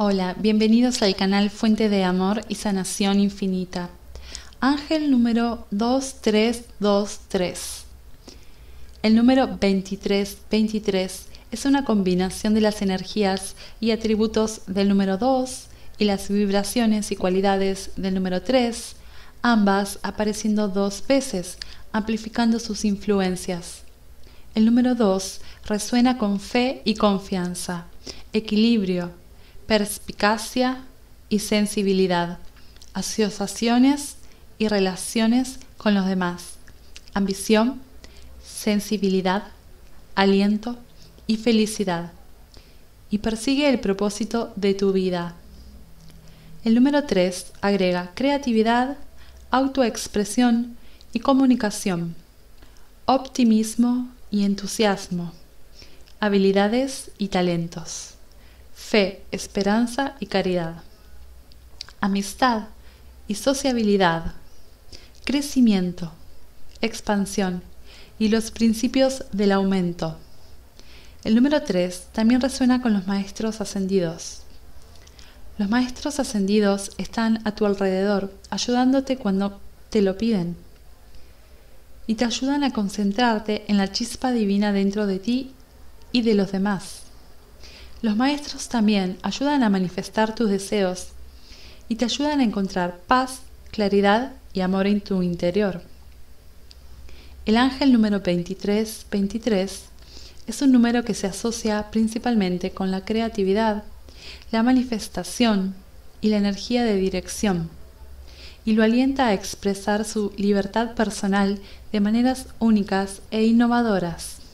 Hola, bienvenidos al canal Fuente de Amor y Sanación Infinita. Ángel número 2323. El número 2323 es una combinación de las energías y atributos del número 2 y las vibraciones y cualidades del número 3, ambas apareciendo dos veces, amplificando sus influencias. El número 2 resuena con fe y confianza, equilibrio, perspicacia y sensibilidad, asociaciones y relaciones con los demás, ambición, sensibilidad, aliento y felicidad, y persigue el propósito de tu vida. El número 3 agrega creatividad, autoexpresión y comunicación, optimismo y entusiasmo, habilidades y talentos, fe, esperanza y caridad, amistad y sociabilidad, crecimiento, expansión y los principios del aumento. El número 3 también resuena con los maestros ascendidos. Los maestros ascendidos están a tu alrededor, ayudándote cuando te lo piden y te ayudan a concentrarte en la chispa divina dentro de ti y de los demás. Los maestros también ayudan a manifestar tus deseos y te ayudan a encontrar paz, claridad y amor en tu interior. El ángel número 2323 es un número que se asocia principalmente con la creatividad, la manifestación y la energía de dirección y lo alienta a expresar su libertad personal de maneras únicas e innovadoras.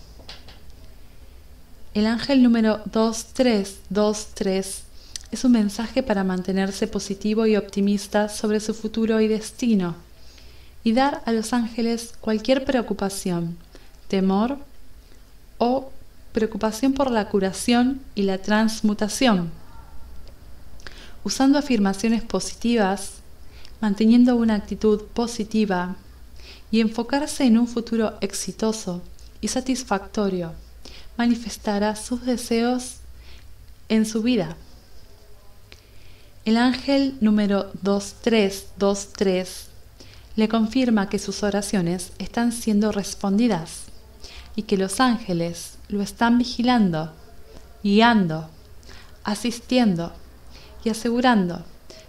El ángel número 2323 es un mensaje para mantenerse positivo y optimista sobre su futuro y destino y dar a los ángeles cualquier preocupación, temor o preocupación por la curación y la transmutación. Usando afirmaciones positivas, manteniendo una actitud positiva y enfocarse en un futuro exitoso y satisfactorio, manifestará sus deseos en su vida. El ángel número 2323 le confirma que sus oraciones están siendo respondidas y que los ángeles lo están vigilando, guiando, asistiendo y asegurando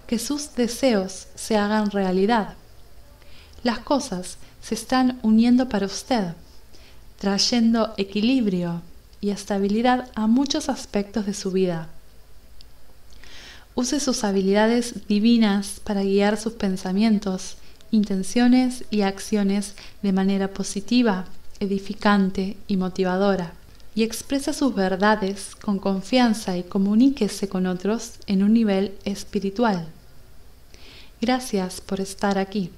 que sus deseos se hagan realidad. Las cosas se están uniendo para usted, trayendo equilibrio y estabilidad a muchos aspectos de su vida. Use sus habilidades divinas para guiar sus pensamientos, intenciones y acciones de manera positiva, edificante y motivadora y expresa sus verdades con confianza y comuníquese con otros en un nivel espiritual. Gracias por estar aquí.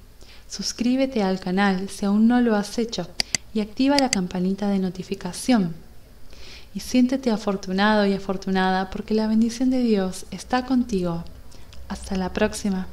Suscríbete al canal si aún no lo has hecho y activa la campanita de notificación. Y siéntete afortunado y afortunada porque la bendición de Dios está contigo. Hasta la próxima.